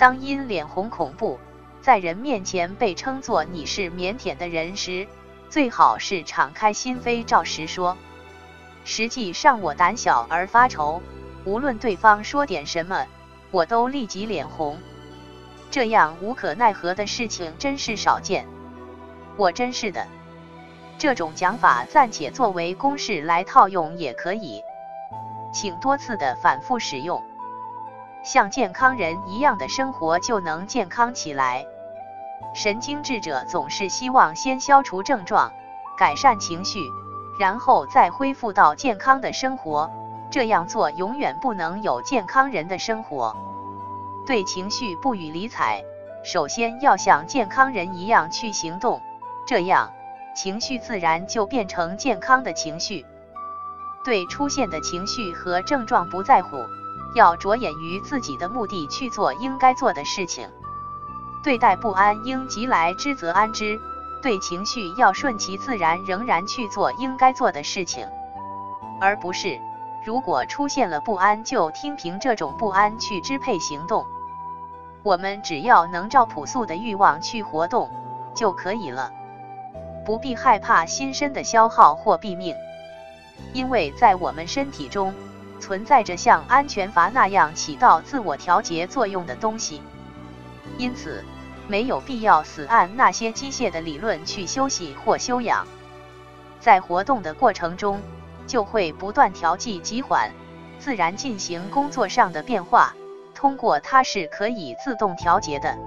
当因脸红恐怖，在人面前被称作你是腼腆的人时，最好是敞开心扉，照实说。实际上我胆小而发愁，无论对方说点什么，我都立即脸红。这样无可奈何的事情真是少见。我真是的。这种讲法暂且作为公式来套用也可以，请多次的反复使用。像健康人一样的生活就能健康起来。神经质者总是希望先消除症状，改善情绪，然后再恢复到健康的生活。这样做永远不能有健康人的生活。对情绪不予理睬，首先要像健康人一样去行动，这样情绪自然就变成健康的情绪。对出现的情绪和症状不在乎。要着眼于自己的目的去做应该做的事情。对待不安，应即来之则安之；对情绪，要顺其自然，仍然去做应该做的事情，而不是如果出现了不安，就听凭这种不安去支配行动。我们只要能照朴素的欲望去活动就可以了，不必害怕心身的消耗或毙命，因为在我们身体中。存在着像安全阀那样起到自我调节作用的东西，因此没有必要死按那些机械的理论去休息或休养。在活动的过程中，就会不断调剂急缓，自然进行工作上的变化。通过它是可以自动调节的。